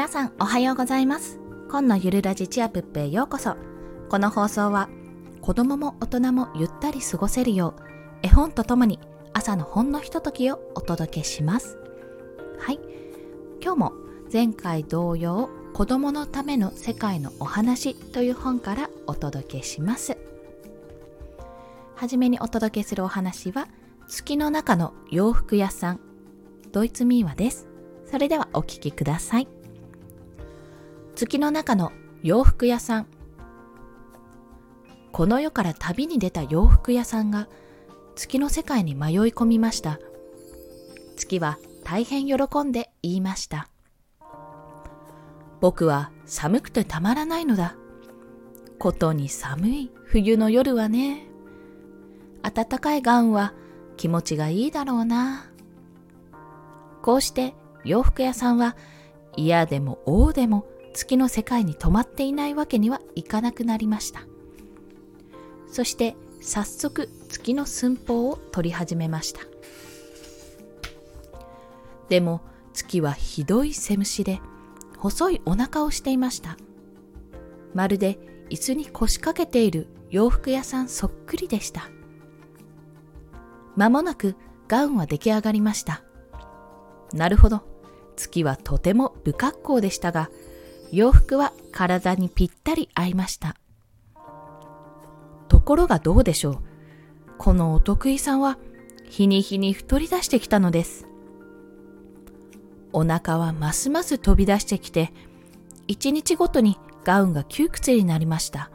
皆さんおはようございます。今のゆるラジチアプップへようこそ。この放送は子供も大人もゆったり過ごせるよう絵本とともに朝のほんのひとときをお届けします。はい。今日も前回同様子供のための世界のお話という本からお届けします。はじめにお届けするお話は月の中の洋服屋さんドイツ民話です。それではお聞きください。月の中の洋服屋さん。この世から旅に出た洋服屋さんが月の世界に迷い込みました。月は大変喜んで言いました。僕は寒くてたまらないのだ。ことに寒い冬の夜はね。暖かいガウンは気持ちがいいだろうな。こうして洋服屋さんは嫌でも王でも月の世界に泊まっていないわけにはいかなくなりました。そして早速月の寸法を取り始めました。でも月はひどい背虫で細いお腹をしていました。まるで椅子に腰掛けている洋服屋さんそっくりでした。まもなくガウンは出来上がりました。なるほど。月はとても不格好でしたが、洋服は体にぴったり合いました。ところがどうでしょう。このお得意さんは日に日に太り出してきたのです。お腹はますます飛び出してきて、一日ごとにガウンが窮屈になりました。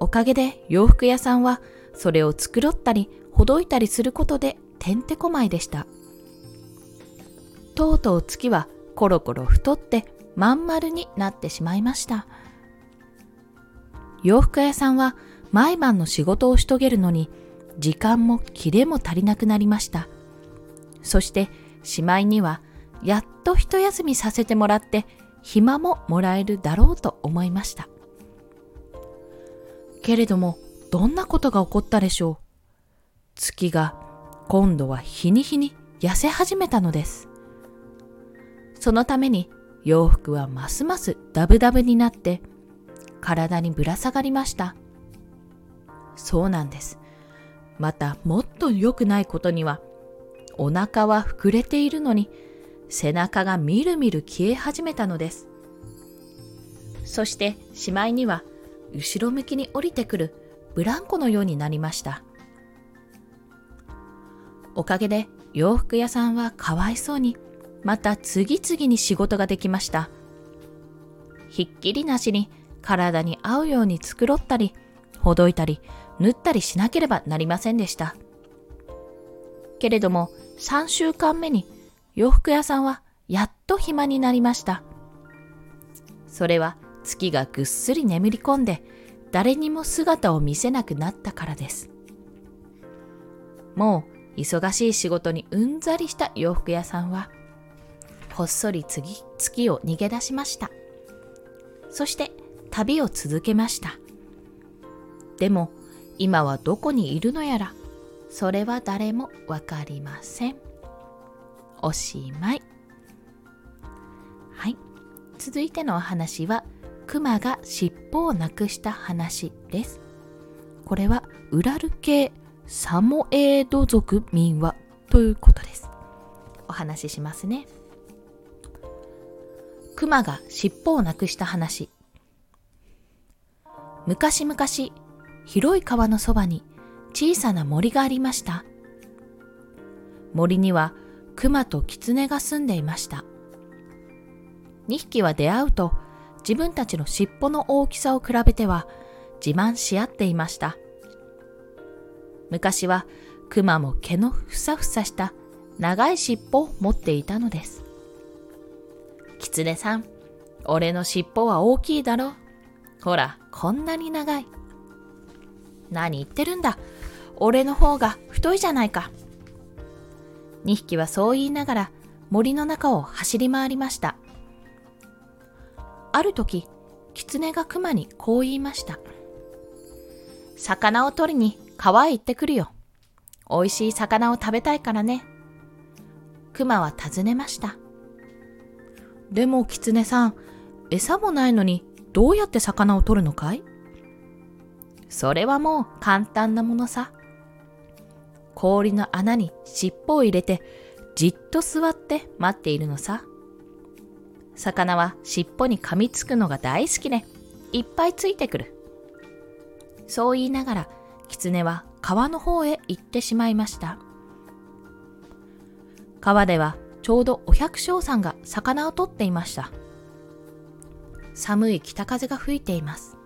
おかげで洋服屋さんはそれを繕ったりほどいたりすることでてんてこまいでした。とうとう月はコロコロ太ってまん丸になってしまいました。洋服屋さんは毎晩の仕事をし遂げるのに時間もキレも足りなくなりました。そしてしまいにはやっと一休みさせてもらって暇ももらえるだろうと思いました。けれどもどんなことが起こったでしょう？月が今度は日に日に痩せ始めたのです。そのために洋服はますますダブダブになって体にぶら下がりました。そうなんです。またもっと良くないことにはお腹は膨れているのに背中がみるみる消え始めたのです。そしてしまいには後ろ向きに降りてくるブランコのようになりました。おかげで洋服屋さんはかわいそうにまた次々に仕事ができました。ひっきりなしに体に合うように繕ったり、ほどいたり、縫ったりしなければなりませんでした。けれども3週間目に洋服屋さんはやっと暇になりました。それは月がぐっすり眠り込んで誰にも姿を見せなくなったからです。もう忙しい仕事にうんざりした洋服屋さんはほっそり次月を逃げ出しました。そして旅を続けました。でも今はどこにいるのやら、それは誰もわかりません。おしまい。はい。続いてのお話は、熊が尻尾をなくした話です。これはウラル系サモエード族民話ということです。お話ししますね。熊が尻尾をなくした話。昔々、広い川のそばに小さな森がありました。森には熊と狐が住んでいました。2匹は出会うと自分たちの尻尾の大きさを比べては自慢し合っていました。昔は熊も毛のふさふさした長い尻尾を持っていたのです。狐さん、俺の尻尾は大きいだろ。ほら、こんなに長い。何言ってるんだ。俺の方が太いじゃないか。2匹はそう言いながら森の中を走り回りました。ある時、狐が熊にこう言いました。魚を取りに川へ行ってくるよ。美味しい魚を食べたいからね。熊は尋ねました。でも狐さん、餌もないのにどうやって魚を取るのかい？それはもう簡単なものさ。氷の穴に尻尾を入れてじっと座って待っているのさ。魚は尻尾に噛みつくのが大好きで、いっぱいついてくる。そう言いながら、狐は川の方へ行ってしまいました。川ではちょうどお百姓さんが魚を取っていました。寒い北風が吹いています。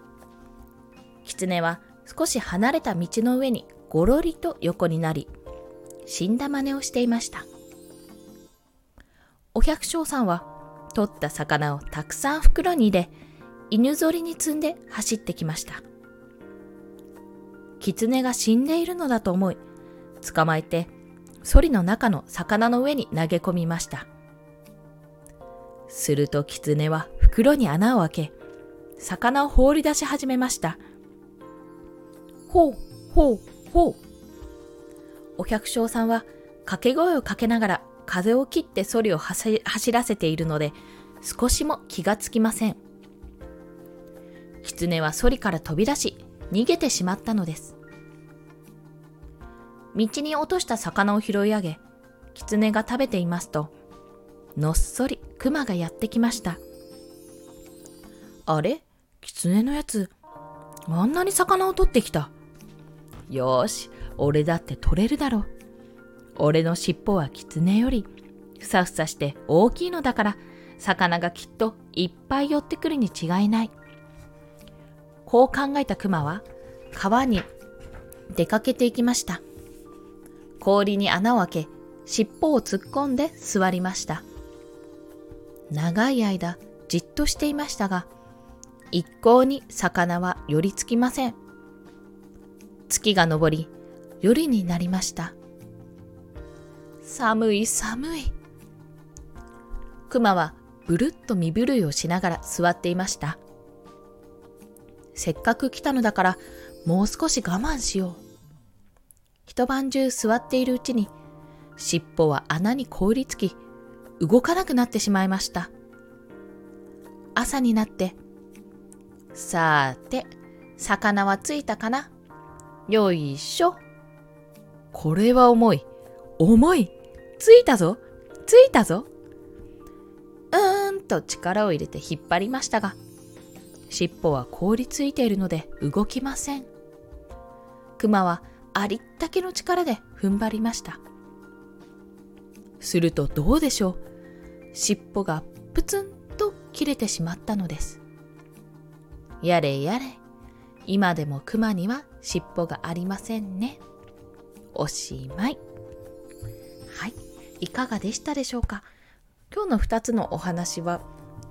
狐は少し離れた道の上にごろりと横になり、死んだ真似をしていました。お百姓さんは取った魚をたくさん袋に入れ、犬ぞりに積んで走ってきました。狐が死んでいるのだと思い、捕まえて、ソリの中の魚の上に投げ込みました。すると狐は袋に穴を開け、魚を放り出し始めました。ほう、ほう、ほう。お百姓さんは掛け声をかけながら風を切ってソリを走らせているので少しも気がつきません。狐はソリから飛び出し逃げてしまったのです。道に落とした魚を拾い上げ、狐が食べていますと、のっそり熊がやってきました。あれ？狐のやつ、あんなに魚を取ってきた。よし、俺だって取れるだろう。俺の尻尾は狐よりふさふさして大きいのだから魚がきっといっぱい寄ってくるに違いない。こう考えた熊は川に出かけていきました。氷に穴を開け尻尾を突っ込んで座りました。長い間じっとしていましたが一向に魚は寄りつきません。月が昇り夜になりました。寒い寒い。熊はぶるっと身震いをしながら座っていました。せっかく来たのだからもう少し我慢しよう。一晩中座っているうちに尻尾は穴に凍りつき動かなくなってしまいました。朝になって、さーて、魚はついたかな？よいしょ。これは重い。重い。ついたぞついたぞうーんと力を入れて引っ張りましたが、尻尾は凍りついているので動きません。熊はありったけの力で踏ん張りました。するとどうでしょう？尻尾がプツンと切れてしまったのです。やれやれ、今でも熊には尻尾がありませんね。おしまい。はい。いかがでしたでしょうか？今日の2つのお話は、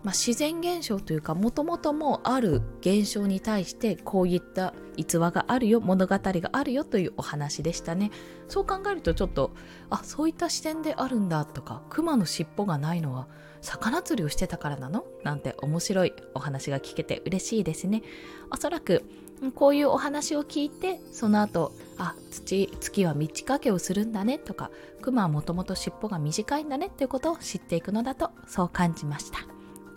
まあ、自然現象というかもともともある現象に対してこういった逸話があるよ物語があるよというお話でしたね。そう考えるとちょっとあそういった視点であるんだとか熊の尻尾がないのは魚釣りをしてたからなの？なんて面白いお話が聞けて嬉しいですね。おそらくこういうお話を聞いてその後あ土月は満ち欠けをするんだねとかクマはもともと尻尾が短いんだねっていうことを知っていくのだとそう感じました。